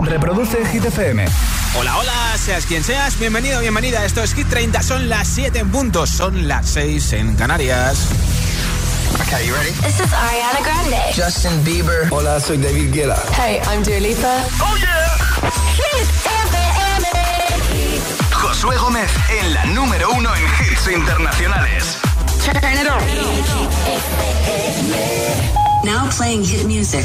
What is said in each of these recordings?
Reproduce Hit FM. Hola, hola, seas quien seas, bienvenido, bienvenida. Esto es Hit 30, son las 7 en puntos, son las 6 en Canarias. Okay, you ready? This is Ariana Grande. Justin Bieber. Hola, soy David Guetta. Hey, I'm Dua Lipa. Oh yeah. Hit FM. Josué Gómez en la número uno en hits internacionales. Turn it on. Now playing hit music.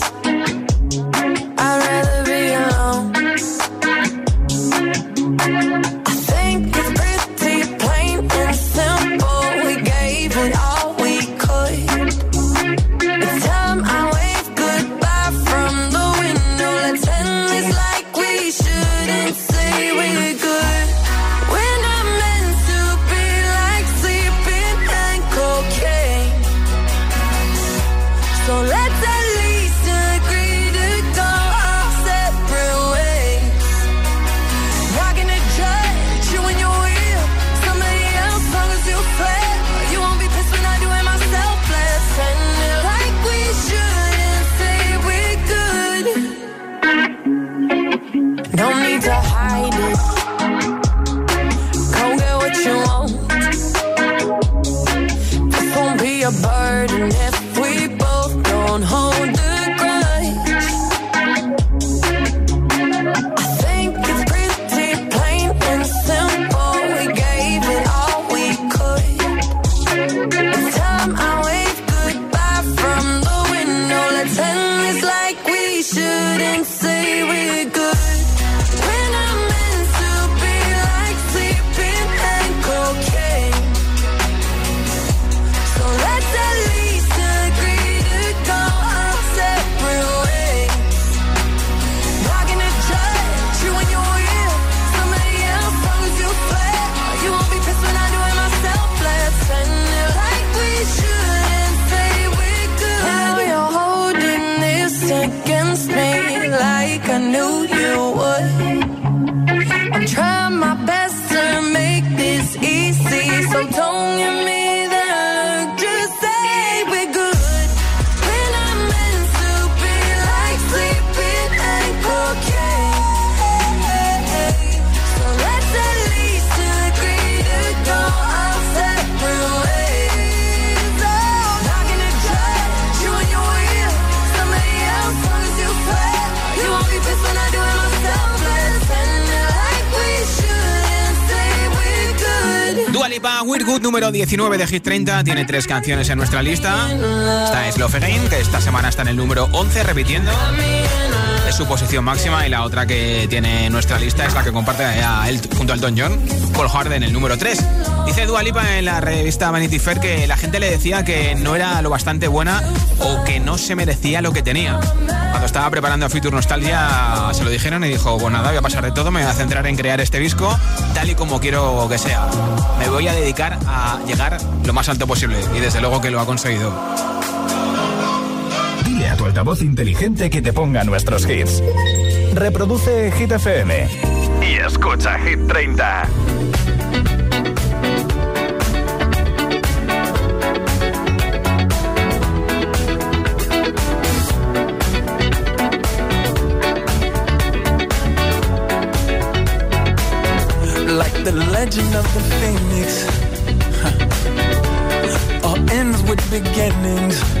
We're Good, número 19 de Hit 30, tiene tres canciones en nuestra lista. Esta es Love Again, que esta semana está en el número 11, repitiendo. Su posición máxima y la otra que tiene en nuestra lista es la que comparte a él junto al Elton John, Paul Harden, el número 3. Dice Dua Lipa en la revista Vanity Fair que la gente le decía que no era lo bastante buena o que no se merecía lo que tenía. Cuando estaba preparando Future Nostalgia se lo dijeron y dijo, pues nada, voy a pasar de todo, me voy a centrar en crear este disco tal y como quiero que sea. Me voy a dedicar a llegar lo más alto posible y desde luego que lo ha conseguido. Altavoz inteligente que te ponga nuestros hits. Reproduce Hit FM. Y escucha Hit 30. like the legend of the phoenix. huh. All ends with beginnings.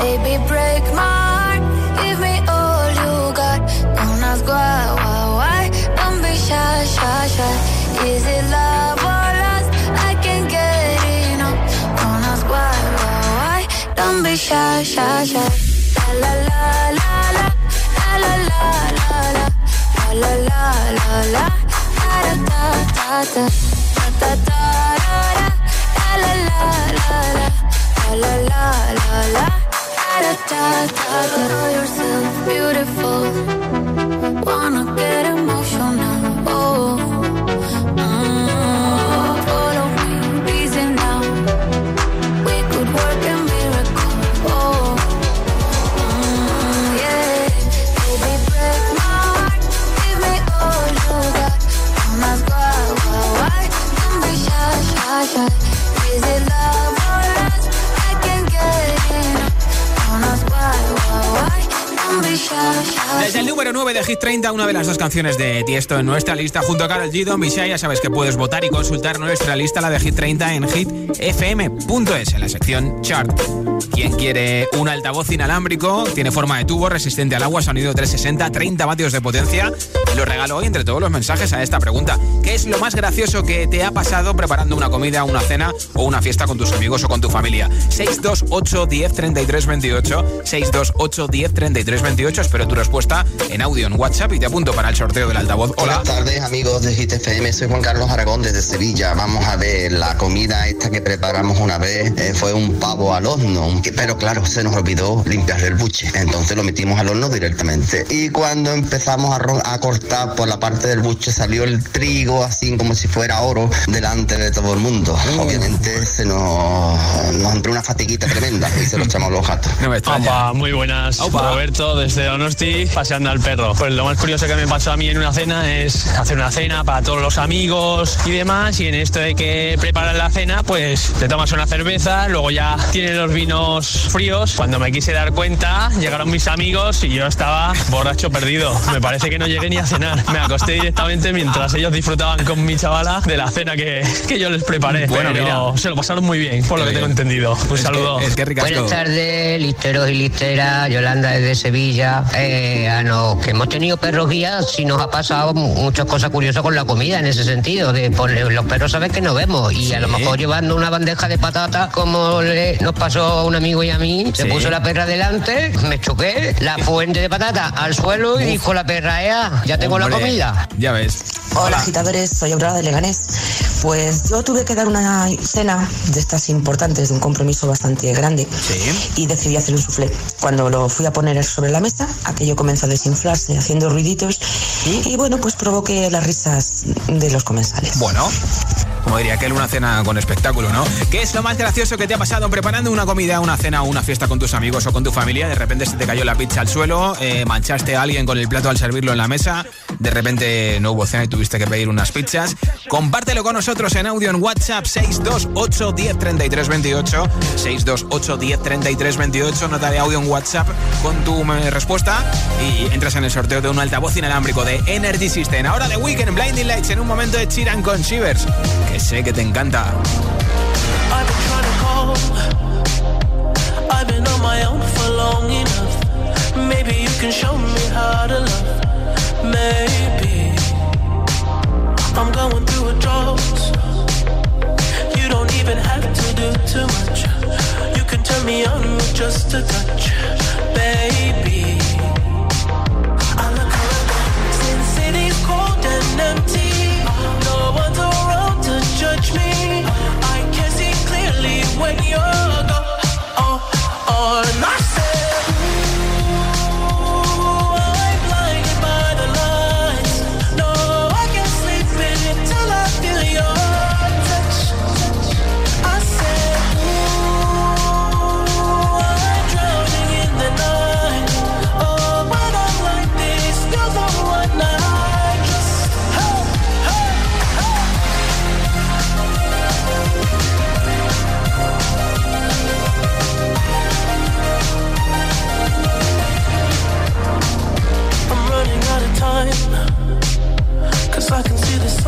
Baby, break my heart. Give me all you got. Don't ask why, why, why. Don't be shy, shy, shy. Is it love or lust? I can't get enough. Don't ask why, why, why. Don't be shy, shy, shy. La la la la la la la la la la la la la la da da da da da la la la la la la la la da da da yourself beautiful wanna el número 9 de Hit 30, una de las dos canciones de Tiesto en nuestra lista, junto a Karol G, Don ya sabes que puedes votar y consultar nuestra lista, la de Hit 30, en hitfm.es, en la sección Chart. Quien quiere un altavoz inalámbrico, tiene forma de tubo, resistente al agua, sonido 360, 30 vatios de potencia, lo regalo hoy entre todos los mensajes a esta pregunta. ¿Qué es lo más gracioso que te ha pasado preparando una comida, una cena o una fiesta con tus amigos o con tu familia? 628 10 33 28, 628 10 33 28, espero tu respuesta en audio en WhatsApp y te apunto para el sorteo del altavoz. Hola. Buenas tardes amigos de GTFM, soy Juan Carlos Aragón desde Sevilla. Vamos a ver, la comida esta que preparamos una vez eh, fue un pavo al horno, pero claro, se nos olvidó limpiar el buche, entonces lo metimos al horno directamente. Y cuando empezamos a, a cortar por la parte del buche salió el trigo así como si fuera oro delante de todo el mundo. Obviamente se nos, nos entró una fatiguita tremenda y se lo echamos a los gatos. No me extraña. Opa, muy buenas. Opa. Roberto, desde Donosti, paseando al perro. Pues lo más curioso que me pasó a mí en una cena es hacer una cena para todos los amigos y demás. Y en esto de que preparan la cena, pues te tomas una cerveza, luego ya tienes los vinos fríos. Cuando me quise dar cuenta, llegaron mis amigos y yo estaba borracho perdido. Me parece que no llegué ni a cenar. Me acosté directamente mientras ellos disfrutaban con mi chavala de la cena que, que yo les preparé. Bueno, Pero mira. se lo pasaron muy bien, por lo que tengo entendido. Un Es que- saludo. es que. Buenas tardes, listeros y listeras, Yolanda desde Sevilla. Eh, a los que hemos tenido perros guías, sí nos ha pasado mu- muchas cosas curiosas con la comida en ese sentido. De poner, los perros saben que no vemos y a lo mejor llevando una bandeja de patatas, como le- nos pasó a un amigo y a mí, se Sí. puso la perra delante, me choqué, la fuente de patatas al suelo y dijo la perra, "Ea, ya tengo la Hombre, comida. Ya ves. Hola, agitadores, soy Aurora de Leganés. Pues yo tuve que dar una cena de estas importantes, de un compromiso bastante grande, y decidí hacer un soufflé. Cuando lo fui a poner sobre la mesa, aquello comenzó a desinflarse, haciendo ruiditos, y bueno, pues provoqué las risas de los comensales. Bueno, como diría aquel, una cena con espectáculo, ¿no? ¿Qué es lo más gracioso que te ha pasado preparando una comida, una cena o una fiesta con tus amigos o con tu familia? De repente se te cayó la pizza al suelo, eh, manchaste a alguien con el plato al servirlo en la mesa, de repente no hubo cena y tuviste que pedir unas pizzas. Compártelo con nosotros en audio en WhatsApp 628 10 33 28, 628 10 33 28, nota de audio en WhatsApp con tu eh, respuesta y entras en el sorteo de un altavoz inalámbrico de Energy System. Ahora de Weekend Blinding Lights en un momento de Chiran con Shivers, que sé que te encanta. Maybe you can show me how to love. Maybe I'm going through a drought. You don't even have to do too much. You can turn me on with just a touch, baby. I look around, cold and empty. No one's around to judge me. I can see clearly when you're gone. Oh, oh,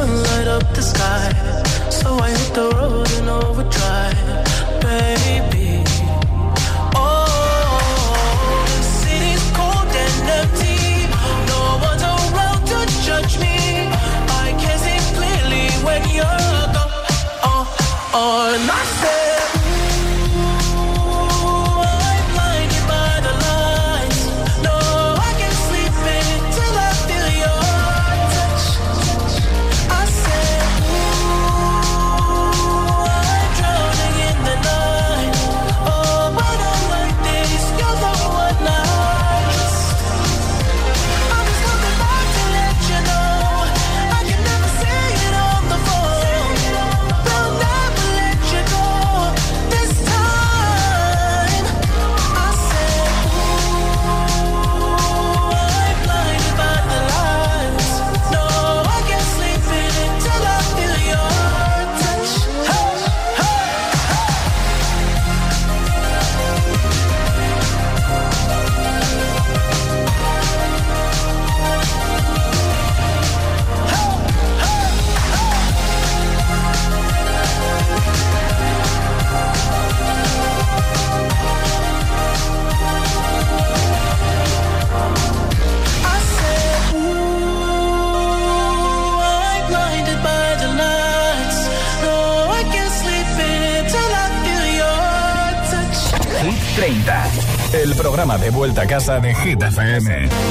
love casa de Hit FM.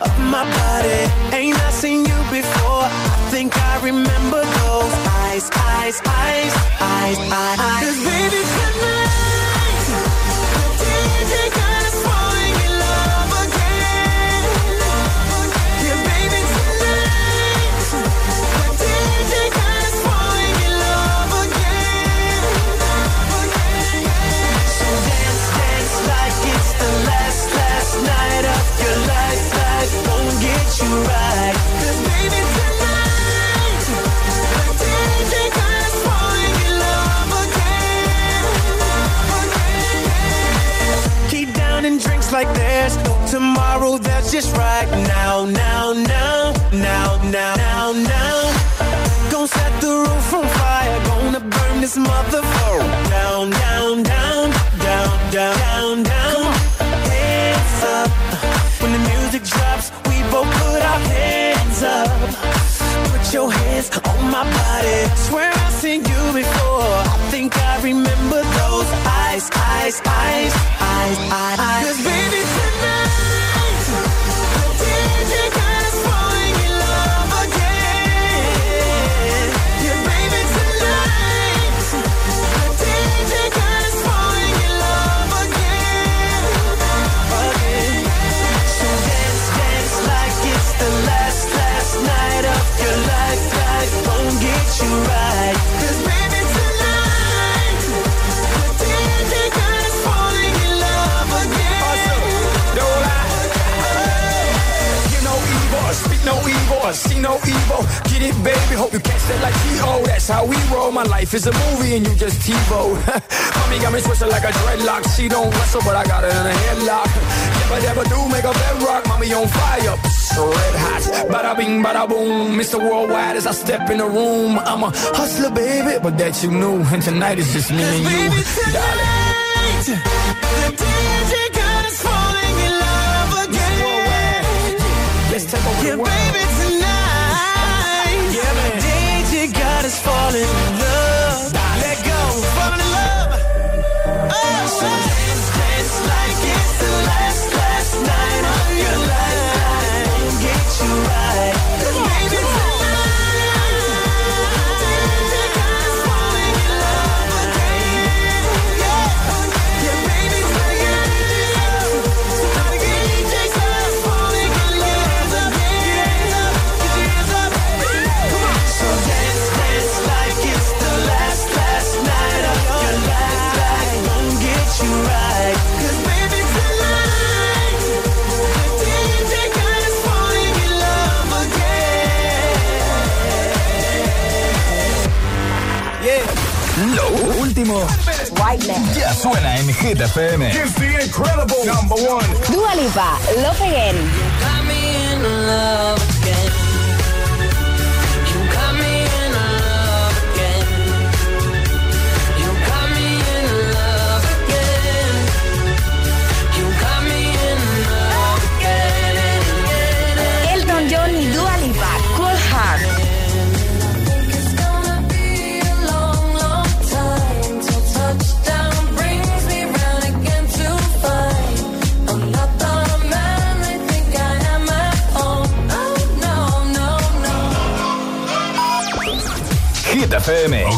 Of my body. Ain't I seen you before? I think I remember those eyes, eyes, eyes, eyes, eyes. eyes. Down like there's no tomorrow. That's just right now, now, now, now, now, now, now. Gonna set the roof on fire. Gonna burn this motherfucker down, down, down, down, down, down, down. Hands up. When the music drops, we both put our hands up. Put your hands my body. Swear I've seen you before. I think I remember those eyes, eyes, eyes, eyes, eyes. Cause baby tonight, the DJ see no evil. Get it, baby. Hope you catch that like T.O. That's how we roll. My life is a movie and you just TiVo. Mommy got me twisted like a dreadlock. She don't wrestle, but I got her in a headlock. Never, never do make a bedrock. Mommy on fire, Psst, red hot. Bada bing, bada boom. Mr. Worldwide as I step in the room. I'm a hustler, baby, but that you knew. And tonight is just me and you, darling. The DJ got us falling in love again. Let's take over Yeah, the world. baby, falling último ya suena en Hit FM. Here's the incredible number one. Dua Lipa, Love Again.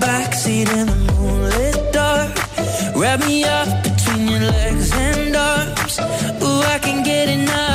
Backseat in the moonlit dark. Wrap me up between your legs and arms. Ooh, I can get enough.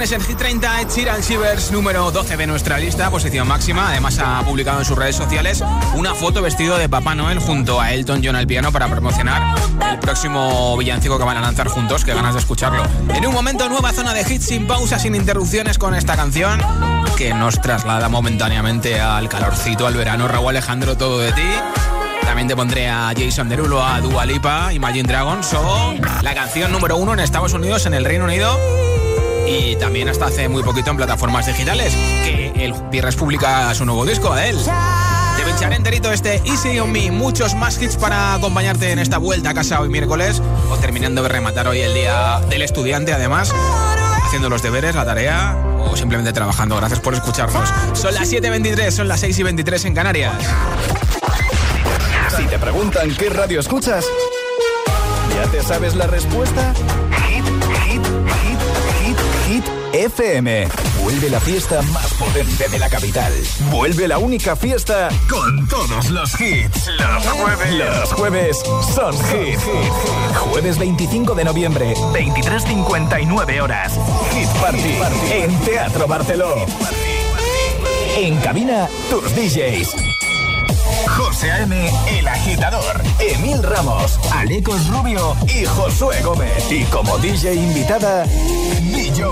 Canciones en Hit 30, Ed Sheeran Shivers, número 12 de nuestra lista, posición máxima. Además ha publicado en sus redes sociales una foto vestido de Papá Noel junto a Elton John al piano para promocionar el próximo villancico que van a lanzar juntos, que ganas de escucharlo. En un momento, nueva zona de hits sin pausa, sin interrupciones con esta canción que nos traslada momentáneamente al calorcito, al verano. Raúl Alejandro, todo de ti. También te pondré a Jason Derulo, a Dua Lipa, Imagine Dragons o la canción número uno en Estados Unidos, en el Reino Unido y también hasta hace muy poquito en plataformas digitales, que el viernes publica su nuevo disco, a él. Te pincharé enterito este Easy on Me, muchos más hits para acompañarte en esta vuelta a casa hoy miércoles o terminando de rematar hoy el día del estudiante además, haciendo los deberes, la tarea o simplemente trabajando. Gracias por escucharnos. Son las 7.23, son las 6.23 en Canarias. Si te preguntan qué radio escuchas, ¿ya te sabes la respuesta? FM. Vuelve la fiesta más potente de la capital. Vuelve la única fiesta con todos los hits. Los jueves. Los jueves son hit. Jueves 25 de noviembre, 23.59 horas. Hit Party, en Teatro Barceló. En cabina, tus DJs. El Agitador, Emil Ramos, Alecos Rubio y Josué Gómez. Y como DJ invitada, DJ.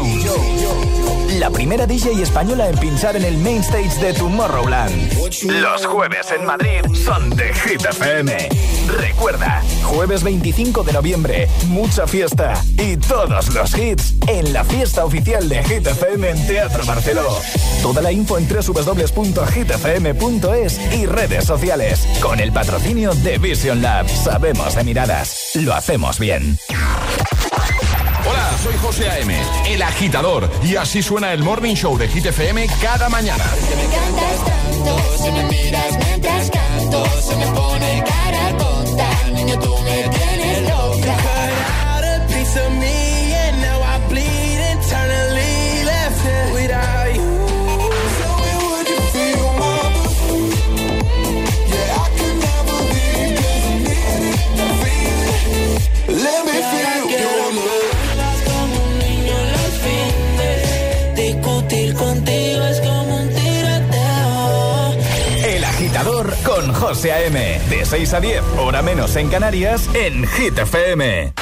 La primera DJ española en pinchar en el main stage de Tomorrowland. Los jueves en Madrid son de Hit FM. Recuerda, jueves 25 de noviembre, mucha fiesta y todos los hits en la fiesta oficial de Hit FM en Teatro Barceló. Toda la info en www.hitfm.es y redes sociales. Con el patrocinio de Vision Lab. Sabemos de miradas. Lo hacemos bien. Hola, soy José A.M., el agitador, y así suena el Morning Show de Hit FM cada mañana. Si me miras mientras canto, se me pone cara José A.M. De 6 a 10, hora menos en Canarias, en Hit FM.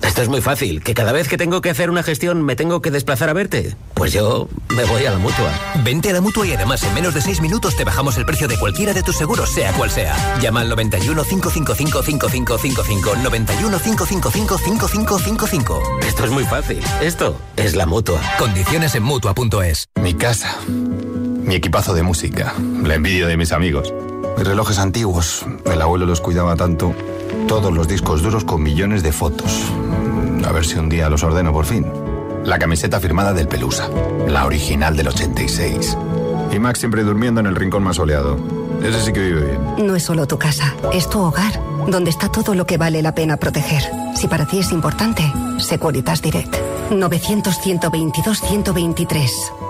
Esto es muy fácil, que cada vez que tengo que hacer una gestión me tengo que desplazar a verte. Pues yo me voy a la mutua. Vente a la mutua y además en menos de 6 minutos te bajamos el precio de cualquiera de tus seguros, sea cual sea. Llama al 91 555 5555. 91 555 5555. Esto es muy fácil. Esto es la mutua. Condiciones en mutua.es. Mi casa. Mi equipazo de música. La envidia de mis amigos. Mis relojes antiguos. El abuelo los cuidaba tanto. Todos los discos duros con millones de fotos. A ver si un día los ordeno por fin. La camiseta firmada del Pelusa. La original del 86. Y Max siempre durmiendo en el rincón más soleado. Ese sí que vive bien. No es solo tu casa, es tu hogar, donde está todo lo que vale la pena proteger. Si para ti es importante, Securitas Direct. 900-122-123.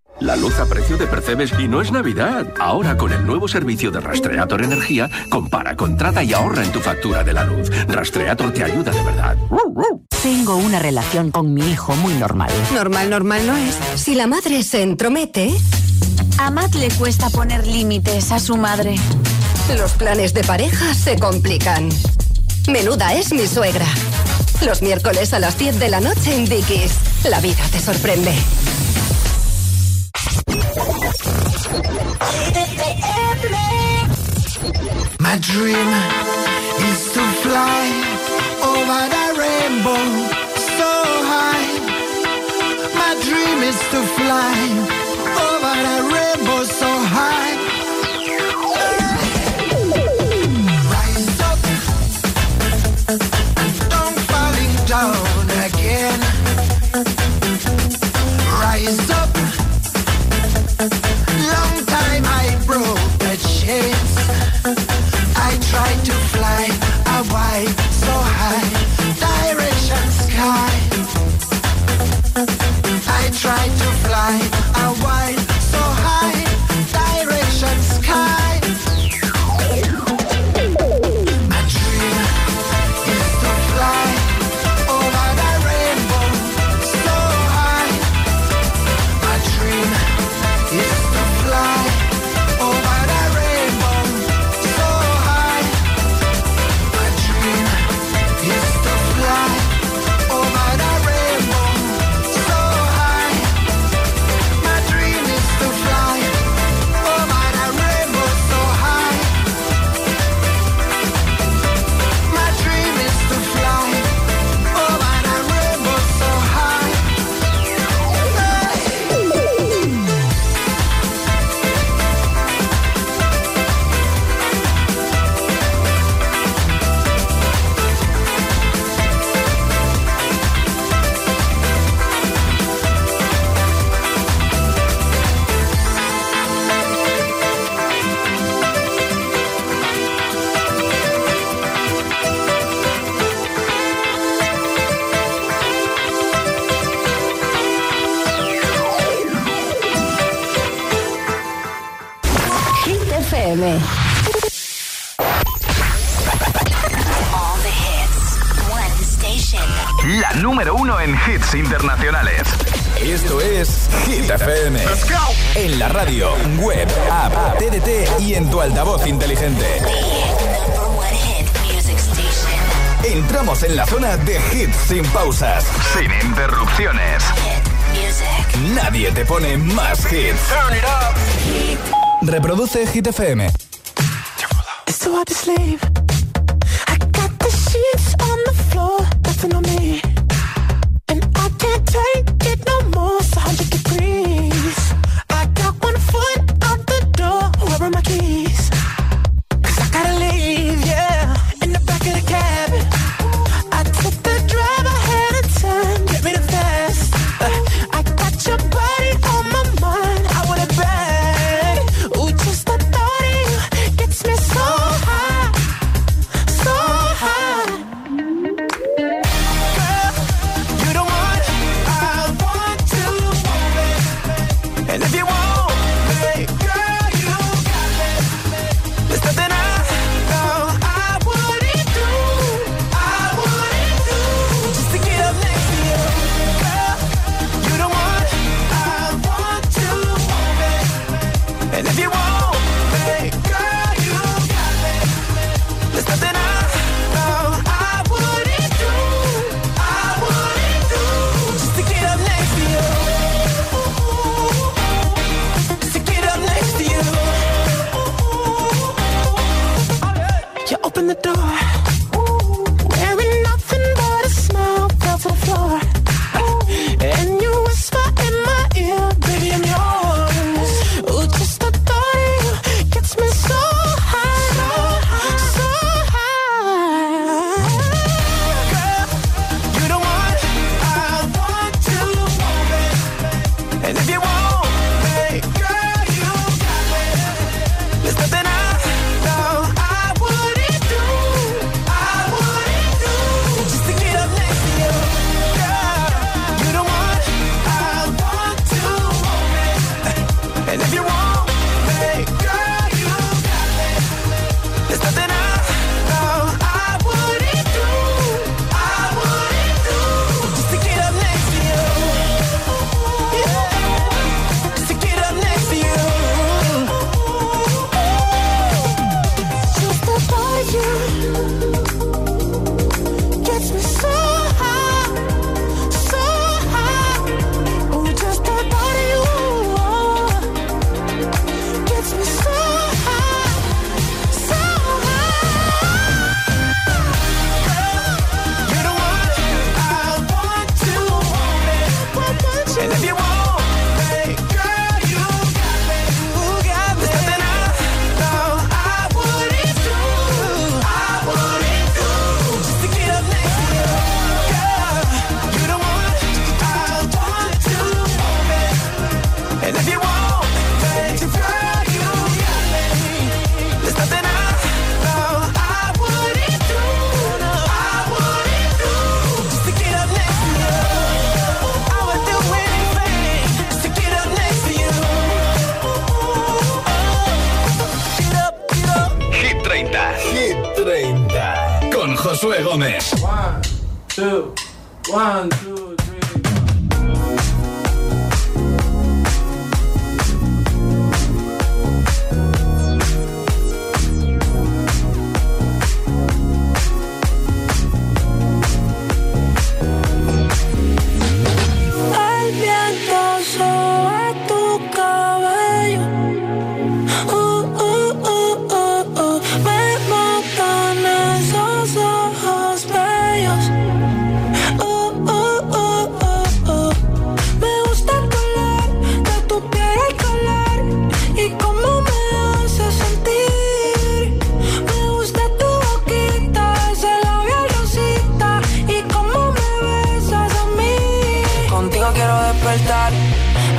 La luz a precio de Percebes y no es Navidad. Ahora con el nuevo servicio de Rastreator Energía, compara, contrata y ahorra en tu factura de la luz. Rastreator te ayuda de verdad. Tengo una relación con mi hijo muy normal. Normal, normal no es. Si la madre se entromete... A Matt le cuesta poner límites a su madre. Los planes de pareja se complican. Menuda es mi suegra. Los miércoles a las 10 de la noche en Dickies. La vida te sorprende. My dream is to fly over the rainbow so high. My dream is to fly over the rainbow so high. Rise up, don't falling down again. Rise up. Hit FM.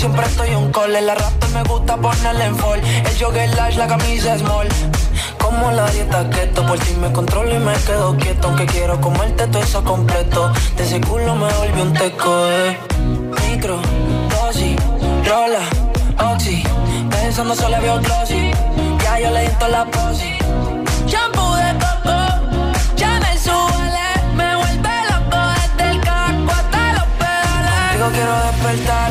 siempre estoy un call. El arrastre me gusta ponerle en fall. El jogger large, la camisa small. Como la dieta keto, por ti me controlo y me quedo quieto. Aunque quiero comerte todo eso completo. De ese culo me volvió un teco, eh. Micro, dosis, rola, oxi. Pensando solo había glossy. Ya yo le di la posi. Shampoo de coco, Chanel suele, me vuelve loco desde el casco hasta los pedales. Digo quiero despertar,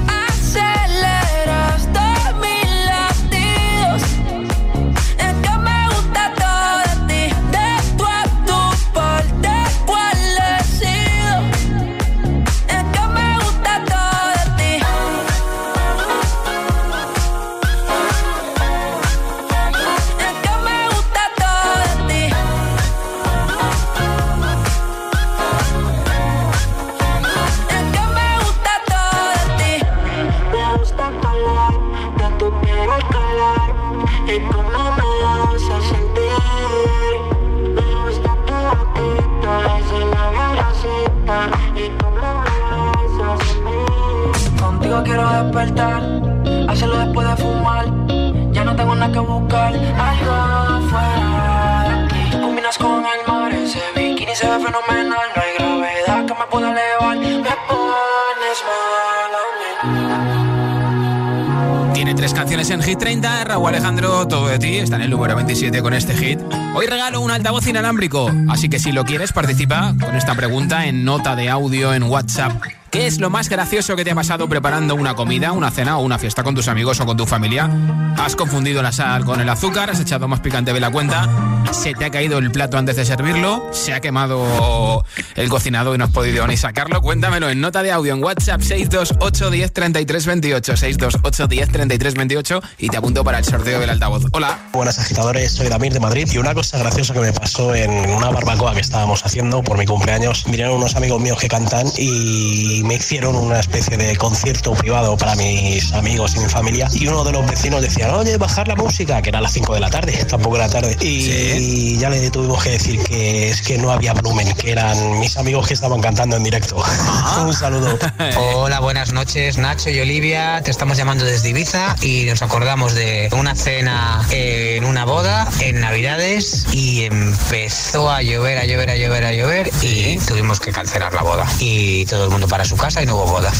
Canciones en Hit 30. Raúl Alejandro, todo de ti. Está en el número 27 con este hit. Hoy regalo un altavoz inalámbrico. Así que si lo quieres, participa con esta pregunta en nota de audio en WhatsApp. ¿Qué es lo más gracioso que te ha pasado preparando una comida, una cena o una fiesta con tus amigos o con tu familia? ¿Has confundido la sal con el azúcar? ¿Has echado más picante de la cuenta? ¿Se te ha caído el plato antes de servirlo? ¿Se ha quemado el cocinado y no has podido ni sacarlo? Cuéntamelo en nota de audio en WhatsApp 628 10 33 28 628 10 33 28 y te apunto para el sorteo del altavoz. Hola. Buenas agitadores, soy Damir de Madrid y una cosa graciosa que me pasó en una barbacoa que estábamos haciendo por mi cumpleaños, vinieron unos amigos míos que cantan y y me hicieron una especie de concierto privado para mis amigos y mi familia. Y uno de los vecinos decía, oye, bajar la música, que era a las 5 de la tarde, tampoco era tarde. Y ya le tuvimos que decir que es que no había volumen, que eran mis amigos que estaban cantando en directo. un saludo. Hola, buenas noches, Nacho y Olivia. Te estamos llamando desde Ibiza y nos acordamos de una cena en una boda en Navidades y empezó a llover, a llover, a llover, a llover y tuvimos que cancelar la boda. Y todo el mundo para su casa y no hubo boda.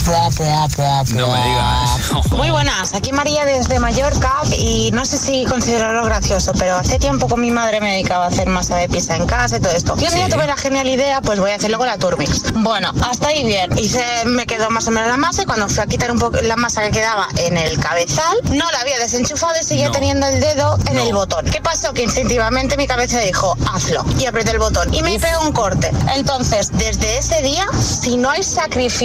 No me digas. Muy buenas, aquí María desde Mallorca y no sé si considerarlo gracioso, pero hace tiempo con mi madre me dedicaba a hacer masa de pizza en casa y todo esto. Y un día tuve la genial idea, pues voy a hacerlo con la Turmix. Bueno, hasta ahí bien. Hice, me quedó más o menos la masa y cuando fui a quitar un poco la masa que quedaba en el cabezal, no la había desenchufado y seguía teniendo el dedo en el botón. ¿Qué pasó? Que instintivamente mi cabeza dijo, hazlo. Y apreté el botón y me pegó un corte. Entonces, desde ese día, si no hay sacrificio,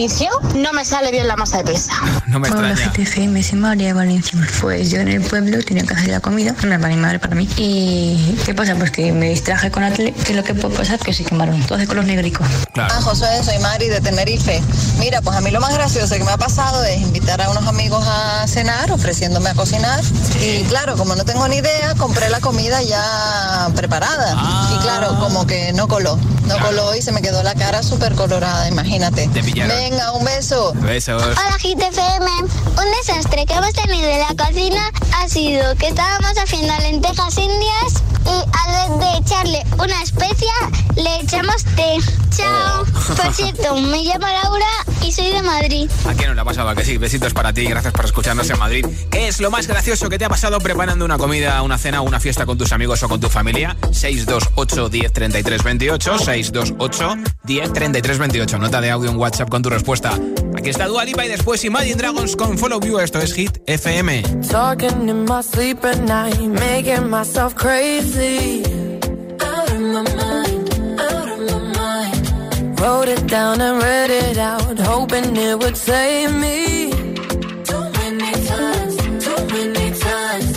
no me sale bien la masa de pizza. No me Hola, extraña. GTFM, soy María de Valencia. Pues yo en el pueblo tenía que hacer la comida, una para mi madre, para mí. ¿Y qué pasa? Pues que me distraje con la tele, que es lo que puede pasar, que se quemaron todos con los negricos. Ah, Josué, soy Mari de Tenerife. Mira, pues a mí lo más gracioso que me ha pasado es invitar a unos amigos a cenar, ofreciéndome a cocinar. Y claro, como no tengo ni idea, compré la comida ya preparada. Y claro, como que no coló. No coló y se me quedó la cara súper colorada, imagínate. Te pillaron. Venga, un beso. Besos. Hola GTFM, un desastre que hemos tenido en la cocina ha sido que estábamos haciendo lentejas indias y al vez de echarle una especia le echamos té. Chao. Por cierto, me llamo Laura y soy de Madrid. ¿A quién no le ha pasado? ¿A que sí? Besitos para ti, gracias por escucharnos en Madrid. ¿Qué es lo más gracioso que te ha pasado preparando una comida, una cena o una fiesta con tus amigos o con tu familia? 628 10 33 28, 628 10 33 28. Nota de audio en WhatsApp con tu respuesta. Aquí está Dua Lipa y después Imagine Dragons con Follow You. Esto es Hit FM. Talking in my sleep at night, making myself crazy. Out of my mind, out of my mind. Wrote it down and read it out, hoping it would save me. Many times, many times.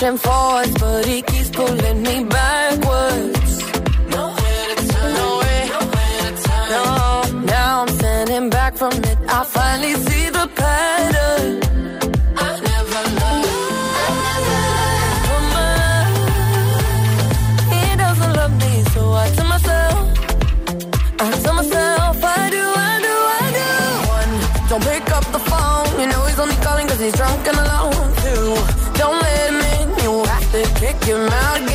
pushing forwards, but he keeps pulling me backwards. Kick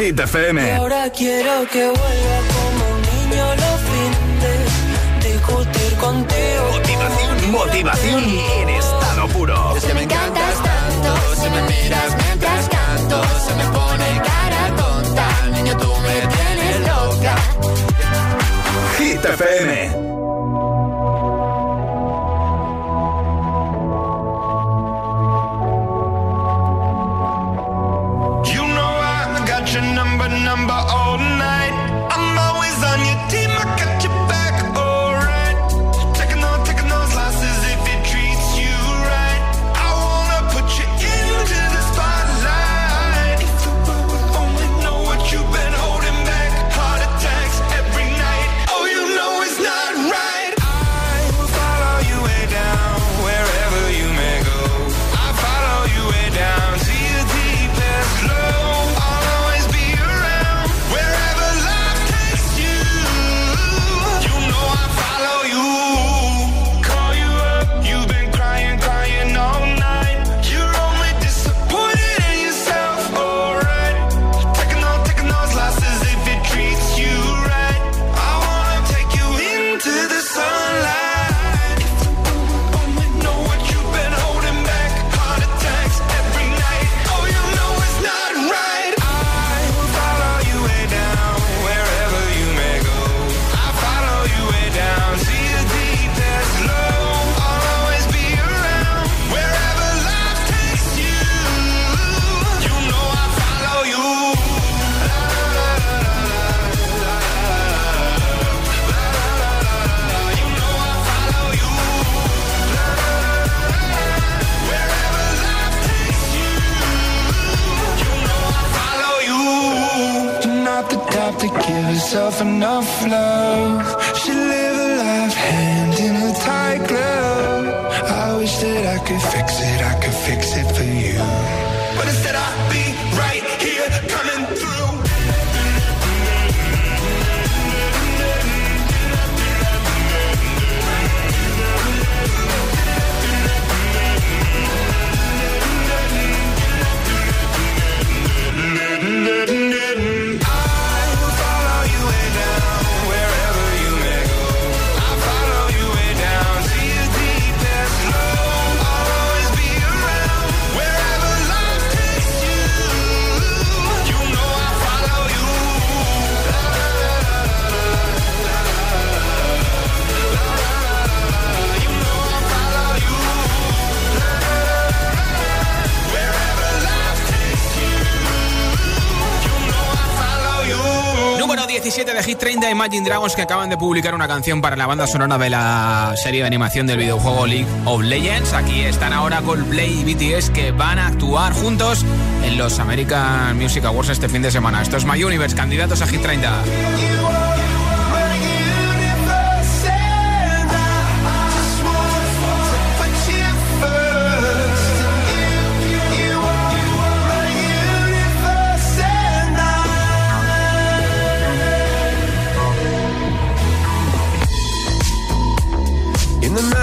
Hit FM. Y ahora quiero que vuelvas. 17 de Hit 30 Imagine Dragons que acaban de publicar una canción para la banda sonora de la serie de animación del videojuego League of Legends. Aquí están ahora Coldplay y BTS que van a actuar juntos en los American Music Awards este fin de semana. Esto es My Universe, candidatos a Hit 30.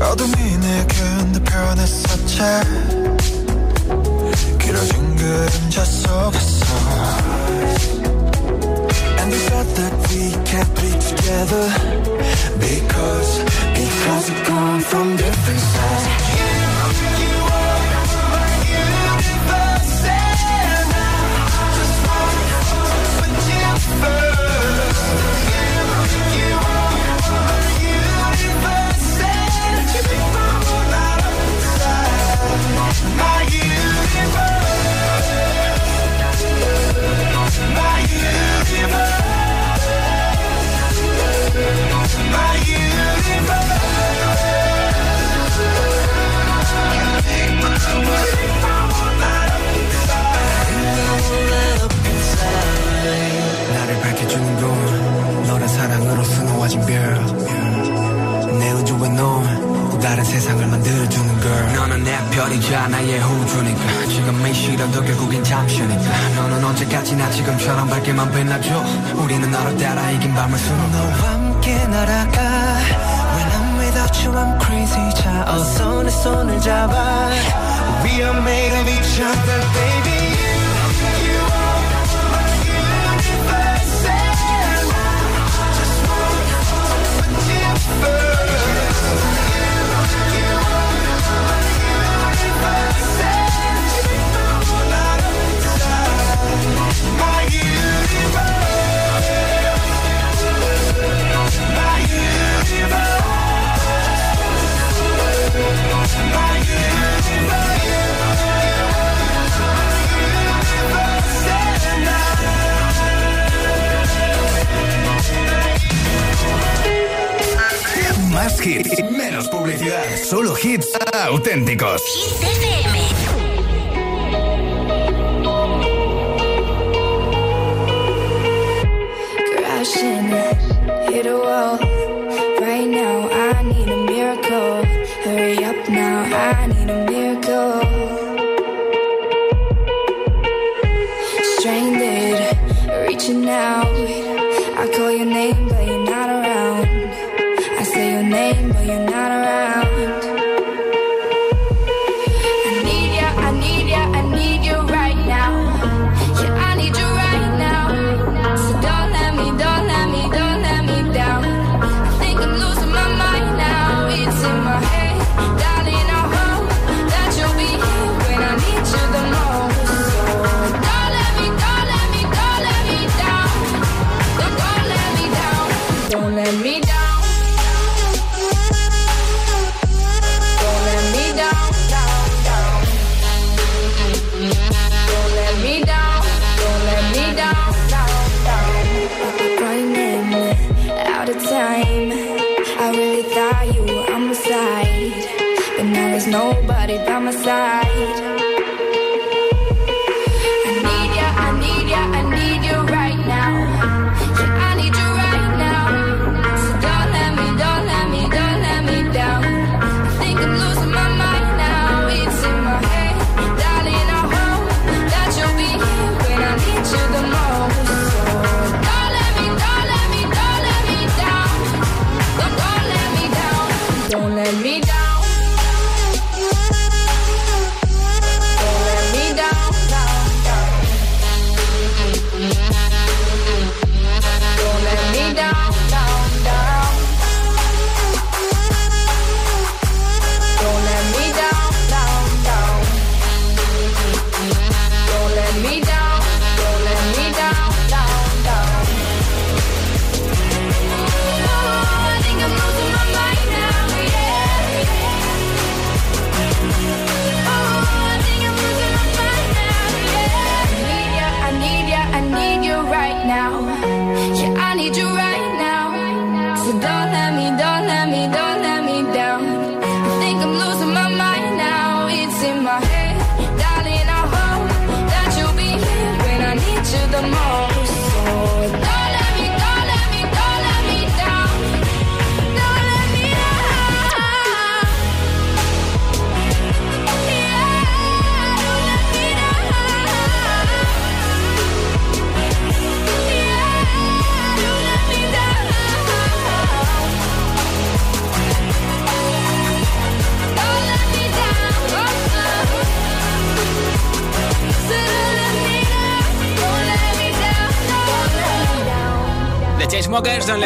어둠이 내 근데 변했었지 길어진 그림자 속에서. And we thought that we can't be together. Because, because we've gone from different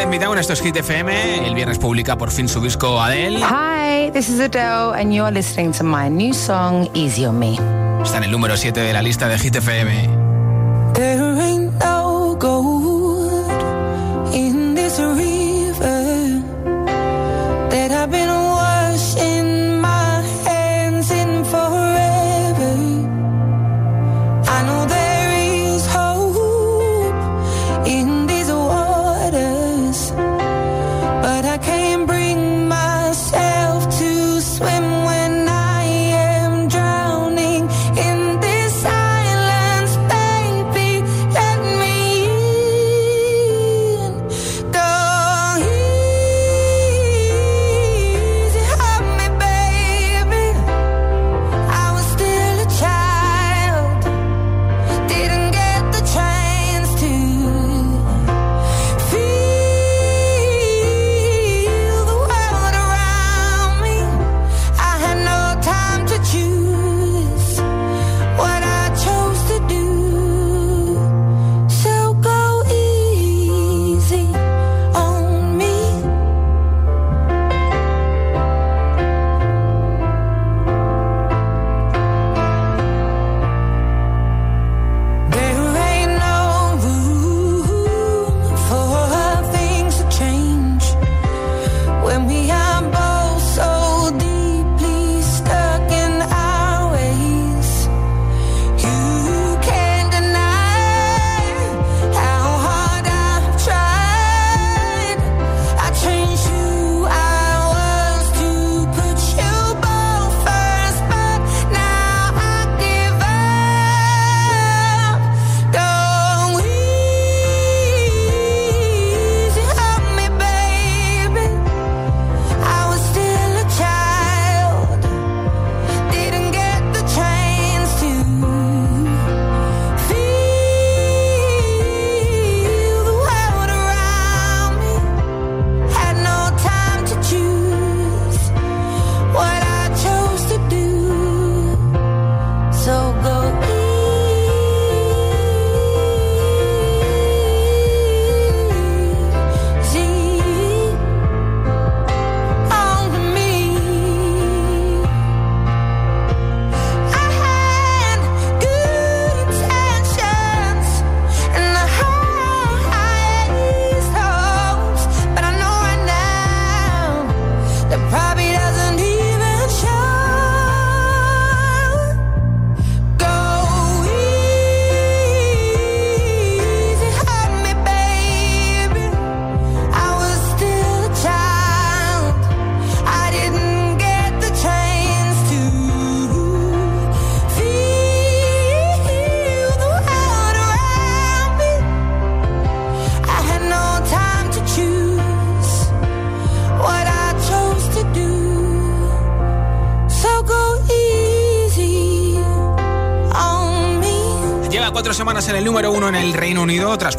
en Mitágono, esto es Hit FM. El viernes publica por fin su disco Adele. Hi, this is Adele and you're listening to my new song Easy on Me. Está en el número 7 de la lista de Hit FM.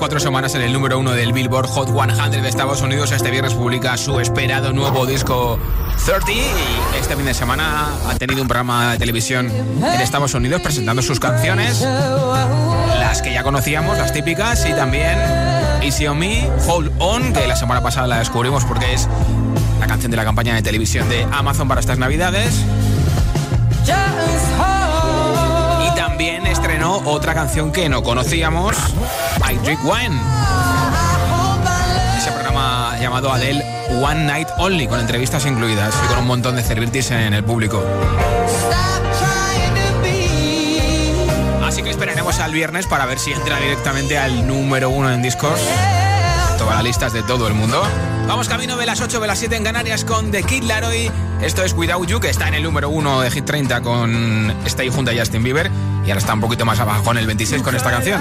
Cuatro semanas en el número uno del Billboard Hot 100 de Estados Unidos, este viernes publica su esperado nuevo disco 30 y este fin de semana ha tenido un programa de televisión en Estados Unidos presentando sus canciones, las que ya conocíamos, las típicas, y también Easy on Me, Hold On, que la semana pasada la descubrimos porque es la canción de la campaña de televisión de Amazon para estas navidades. Y también estrenó otra canción que no conocíamos, I Drink Wine. Ese programa llamado Adele One Night Only, con entrevistas incluidas y con un montón de celebrities en el público. Así que esperaremos al viernes para ver si entra directamente al número uno en Discord. Todas las listas de todo el mundo. Vamos camino de las 8 de las 7 en Canarias con The Kid Laroi. Esto es Without You, que está en el número 1 de Hit 30 con Stay junto a Justin Bieber. Y ahora está un poquito más abajo en el 26 con esta canción.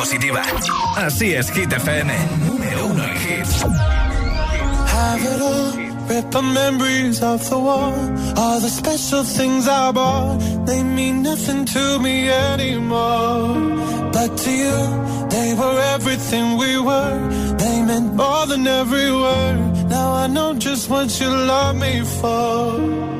positiva. Así es, Hit FM. Número uno en hits. have it all. Rip the memories of the war. All the special things I bought, they mean nothing to me anymore. But to you, they were everything we were. They meant more than every word. Now I know just what you love me for.